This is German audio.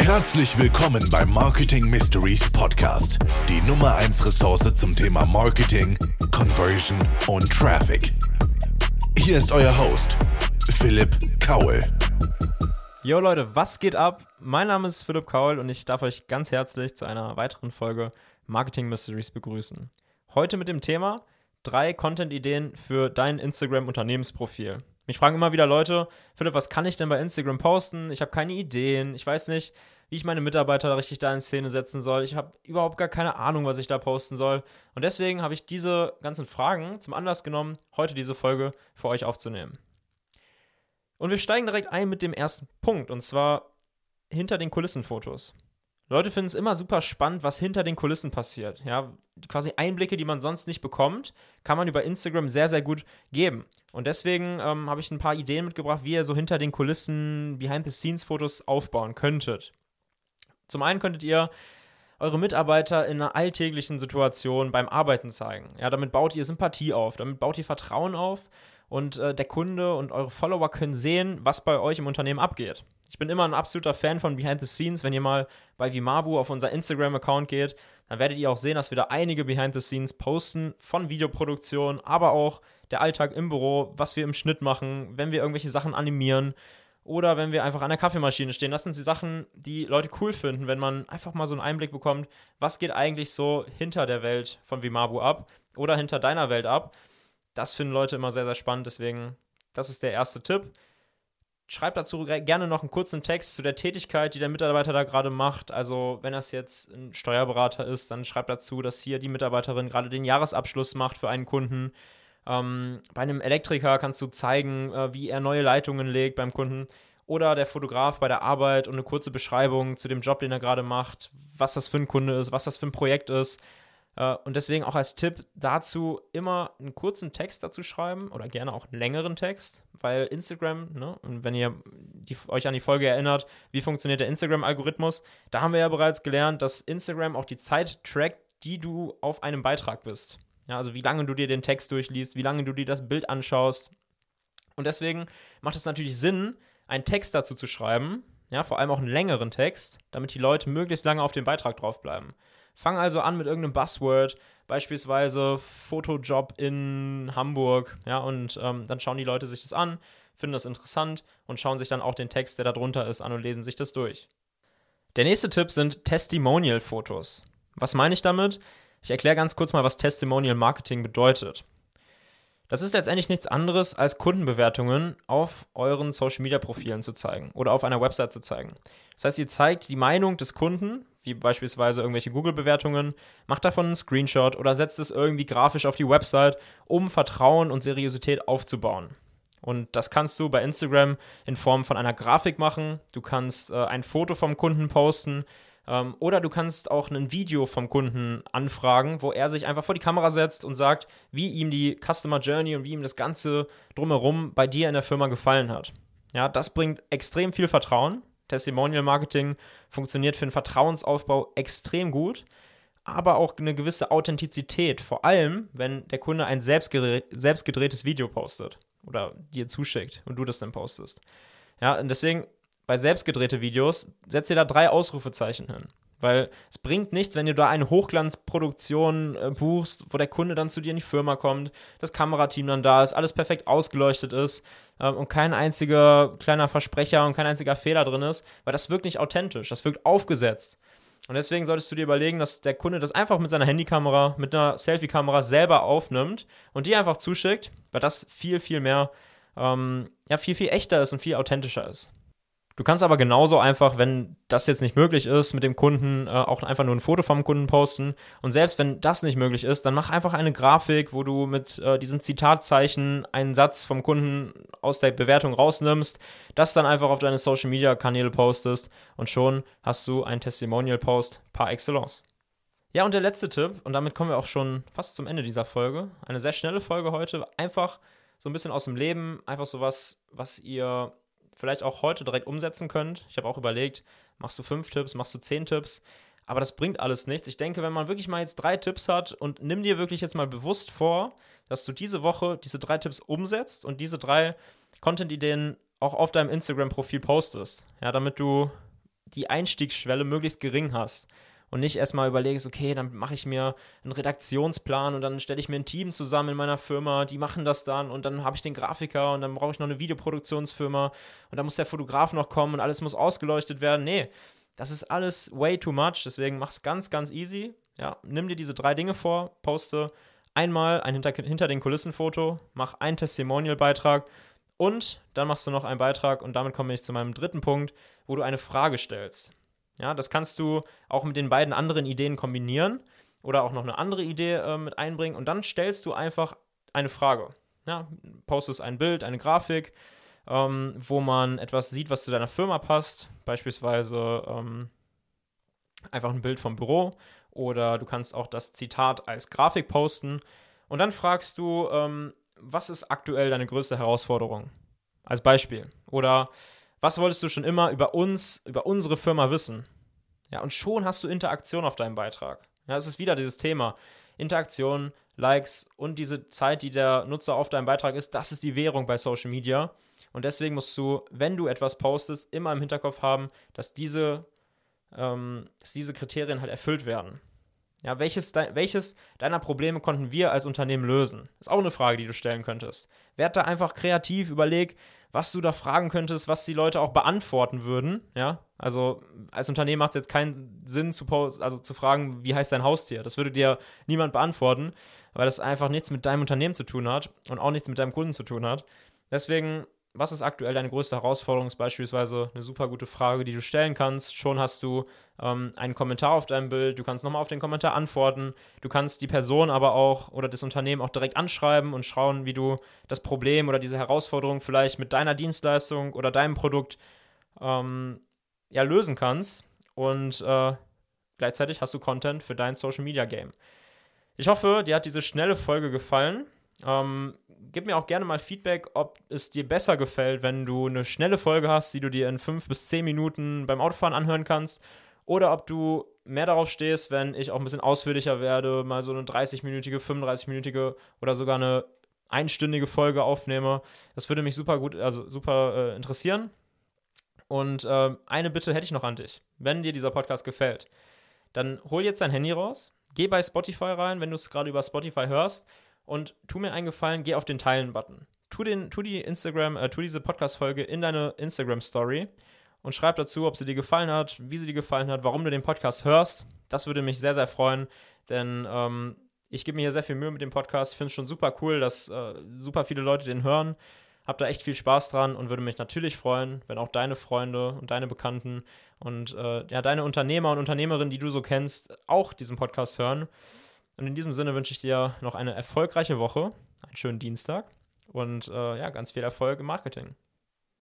Herzlich willkommen beim Marketing Mysteries Podcast, die Nummer 1 Ressource zum Thema Marketing, Conversion und Traffic. Hier ist euer Host, Philipp Kaul. Yo Leute, was geht ab? Mein Name ist Philipp Kaul und ich darf euch ganz herzlich zu einer weiteren Folge Marketing Mysteries begrüßen. Heute mit dem Thema drei Content-Ideen für dein Instagram-Unternehmensprofil. Mich fragen immer wieder Leute, Philipp, was kann ich denn bei Instagram posten? Ich habe keine Ideen, ich weiß nicht, wie ich meine Mitarbeiter richtig da in Szene setzen soll. Ich habe überhaupt gar keine Ahnung, was ich da posten soll. Und deswegen habe ich diese ganzen Fragen zum Anlass genommen, heute diese Folge für euch aufzunehmen. Und wir steigen direkt ein mit dem ersten Punkt, und zwar hinter den Kulissenfotos. Leute finden es immer super spannend, was hinter den Kulissen passiert. Ja, quasi Einblicke, die man sonst nicht bekommt, kann man über Instagram sehr, sehr gut geben. Und deswegen ähm, habe ich ein paar Ideen mitgebracht, wie ihr so hinter den Kulissen Behind-the-Scenes-Fotos aufbauen könntet. Zum einen könntet ihr eure Mitarbeiter in einer alltäglichen Situation beim Arbeiten zeigen. Ja, damit baut ihr Sympathie auf, damit baut ihr Vertrauen auf und äh, der Kunde und eure Follower können sehen, was bei euch im Unternehmen abgeht. Ich bin immer ein absoluter Fan von Behind the Scenes. Wenn ihr mal bei Vimabu auf unser Instagram-Account geht, dann werdet ihr auch sehen, dass wir da einige Behind the Scenes posten von Videoproduktion, aber auch der Alltag im Büro, was wir im Schnitt machen, wenn wir irgendwelche Sachen animieren oder wenn wir einfach an der Kaffeemaschine stehen. Das sind die Sachen, die Leute cool finden, wenn man einfach mal so einen Einblick bekommt, was geht eigentlich so hinter der Welt von Vimabu ab oder hinter deiner Welt ab das finden Leute immer sehr, sehr spannend. Deswegen, das ist der erste Tipp. Schreibt dazu gerne noch einen kurzen Text zu der Tätigkeit, die der Mitarbeiter da gerade macht. Also, wenn das jetzt ein Steuerberater ist, dann schreibt dazu, dass hier die Mitarbeiterin gerade den Jahresabschluss macht für einen Kunden. Ähm, bei einem Elektriker kannst du zeigen, äh, wie er neue Leitungen legt beim Kunden. Oder der Fotograf bei der Arbeit und eine kurze Beschreibung zu dem Job, den er gerade macht, was das für ein Kunde ist, was das für ein Projekt ist. Äh, und deswegen auch als Tipp dazu immer einen kurzen Text dazu schreiben oder gerne auch einen längeren Text, weil Instagram, ne, und wenn ihr die, euch an die Folge erinnert, wie funktioniert der Instagram-Algorithmus, da haben wir ja bereits gelernt, dass Instagram auch die Zeit trackt, die du auf einem Beitrag bist. Ja, also wie lange du dir den Text durchliest, wie lange du dir das Bild anschaust. Und deswegen macht es natürlich Sinn, einen Text dazu zu schreiben, ja, vor allem auch einen längeren Text, damit die Leute möglichst lange auf dem Beitrag draufbleiben. Fang also an mit irgendeinem Buzzword, beispielsweise Fotojob in Hamburg, ja, und ähm, dann schauen die Leute sich das an, finden das interessant und schauen sich dann auch den Text, der da drunter ist, an und lesen sich das durch. Der nächste Tipp sind Testimonial-Fotos. Was meine ich damit? Ich erkläre ganz kurz mal, was Testimonial Marketing bedeutet. Das ist letztendlich nichts anderes, als Kundenbewertungen auf euren Social Media Profilen zu zeigen oder auf einer Website zu zeigen. Das heißt, ihr zeigt die Meinung des Kunden, wie beispielsweise irgendwelche Google-Bewertungen, macht davon einen Screenshot oder setzt es irgendwie grafisch auf die Website, um Vertrauen und Seriosität aufzubauen. Und das kannst du bei Instagram in Form von einer Grafik machen. Du kannst äh, ein Foto vom Kunden posten ähm, oder du kannst auch ein Video vom Kunden anfragen, wo er sich einfach vor die Kamera setzt und sagt, wie ihm die Customer Journey und wie ihm das Ganze drumherum bei dir in der Firma gefallen hat. Ja, das bringt extrem viel Vertrauen. Testimonial Marketing funktioniert für den Vertrauensaufbau extrem gut, aber auch eine gewisse Authentizität, vor allem wenn der Kunde ein selbstgedrehtes Video postet oder dir zuschickt und du das dann postest. Ja, und deswegen bei selbstgedrehte Videos, setzt ihr da drei Ausrufezeichen hin. Weil es bringt nichts, wenn du da eine Hochglanzproduktion äh, buchst, wo der Kunde dann zu dir in die Firma kommt, das Kamerateam dann da ist, alles perfekt ausgeleuchtet ist äh, und kein einziger kleiner Versprecher und kein einziger Fehler drin ist, weil das wirkt nicht authentisch, das wirkt aufgesetzt. Und deswegen solltest du dir überlegen, dass der Kunde das einfach mit seiner Handykamera, mit einer Selfie-Kamera selber aufnimmt und die einfach zuschickt, weil das viel, viel mehr, ähm, ja, viel, viel echter ist und viel authentischer ist. Du kannst aber genauso einfach, wenn das jetzt nicht möglich ist, mit dem Kunden äh, auch einfach nur ein Foto vom Kunden posten. Und selbst wenn das nicht möglich ist, dann mach einfach eine Grafik, wo du mit äh, diesen Zitatzeichen einen Satz vom Kunden aus der Bewertung rausnimmst, das dann einfach auf deine Social Media Kanäle postest und schon hast du einen Testimonial Post par excellence. Ja, und der letzte Tipp, und damit kommen wir auch schon fast zum Ende dieser Folge. Eine sehr schnelle Folge heute, einfach so ein bisschen aus dem Leben, einfach so was, was ihr vielleicht auch heute direkt umsetzen könnt. Ich habe auch überlegt, machst du fünf Tipps, machst du zehn Tipps, aber das bringt alles nichts. Ich denke, wenn man wirklich mal jetzt drei Tipps hat und nimm dir wirklich jetzt mal bewusst vor, dass du diese Woche diese drei Tipps umsetzt und diese drei Content-Ideen auch auf deinem Instagram-Profil postest. Ja, damit du die Einstiegsschwelle möglichst gering hast und nicht erstmal überlegst, okay, dann mache ich mir einen Redaktionsplan und dann stelle ich mir ein Team zusammen in meiner Firma, die machen das dann und dann habe ich den Grafiker und dann brauche ich noch eine Videoproduktionsfirma und dann muss der Fotograf noch kommen und alles muss ausgeleuchtet werden. Nee, das ist alles way too much, deswegen mach es ganz, ganz easy. Ja, nimm dir diese drei Dinge vor, poste einmal ein hinter, hinter den Kulissen Foto, mach einen Testimonial-Beitrag und dann machst du noch einen Beitrag und damit komme ich zu meinem dritten Punkt, wo du eine Frage stellst. Ja, das kannst du auch mit den beiden anderen Ideen kombinieren oder auch noch eine andere Idee äh, mit einbringen und dann stellst du einfach eine Frage. Ja, postest ein Bild, eine Grafik, ähm, wo man etwas sieht, was zu deiner Firma passt, beispielsweise ähm, einfach ein Bild vom Büro oder du kannst auch das Zitat als Grafik posten und dann fragst du, ähm, was ist aktuell deine größte Herausforderung? Als Beispiel. Oder was wolltest du schon immer über uns, über unsere Firma wissen? Ja, und schon hast du Interaktion auf deinem Beitrag. Ja, es ist wieder dieses Thema. Interaktion, Likes und diese Zeit, die der Nutzer auf deinem Beitrag ist, das ist die Währung bei Social Media. Und deswegen musst du, wenn du etwas postest, immer im Hinterkopf haben, dass diese, ähm, dass diese Kriterien halt erfüllt werden. Ja, welches, de welches deiner Probleme konnten wir als Unternehmen lösen? Ist auch eine Frage, die du stellen könntest. Werd da einfach kreativ, überleg, was du da fragen könntest, was die Leute auch beantworten würden. Ja, also als Unternehmen macht es jetzt keinen Sinn, zu, also zu fragen, wie heißt dein Haustier? Das würde dir niemand beantworten, weil das einfach nichts mit deinem Unternehmen zu tun hat und auch nichts mit deinem Kunden zu tun hat. Deswegen was ist aktuell deine größte Herausforderung? Ist beispielsweise eine super gute Frage, die du stellen kannst. Schon hast du ähm, einen Kommentar auf deinem Bild. Du kannst nochmal auf den Kommentar antworten. Du kannst die Person aber auch oder das Unternehmen auch direkt anschreiben und schauen, wie du das Problem oder diese Herausforderung vielleicht mit deiner Dienstleistung oder deinem Produkt ähm, ja, lösen kannst. Und äh, gleichzeitig hast du Content für dein Social Media Game. Ich hoffe, dir hat diese schnelle Folge gefallen. Ähm, gib mir auch gerne mal Feedback, ob es dir besser gefällt, wenn du eine schnelle Folge hast, die du dir in fünf bis zehn Minuten beim Autofahren anhören kannst, oder ob du mehr darauf stehst, wenn ich auch ein bisschen ausführlicher werde, mal so eine 30-minütige, 35-minütige oder sogar eine einstündige Folge aufnehme. Das würde mich super gut, also super äh, interessieren. Und äh, eine Bitte hätte ich noch an dich. Wenn dir dieser Podcast gefällt, dann hol jetzt dein Handy raus, geh bei Spotify rein, wenn du es gerade über Spotify hörst und tu mir einen Gefallen, geh auf den Teilen-Button. Tu, tu die Instagram, äh, tu diese Podcast-Folge in deine Instagram-Story und schreib dazu, ob sie dir gefallen hat, wie sie dir gefallen hat, warum du den Podcast hörst. Das würde mich sehr, sehr freuen, denn ähm, ich gebe mir hier sehr viel Mühe mit dem Podcast. Ich finde es schon super cool, dass äh, super viele Leute den hören. Hab da echt viel Spaß dran und würde mich natürlich freuen, wenn auch deine Freunde und deine Bekannten und äh, ja, deine Unternehmer und Unternehmerinnen, die du so kennst, auch diesen Podcast hören. Und in diesem Sinne wünsche ich dir noch eine erfolgreiche Woche, einen schönen Dienstag und äh, ja, ganz viel Erfolg im Marketing.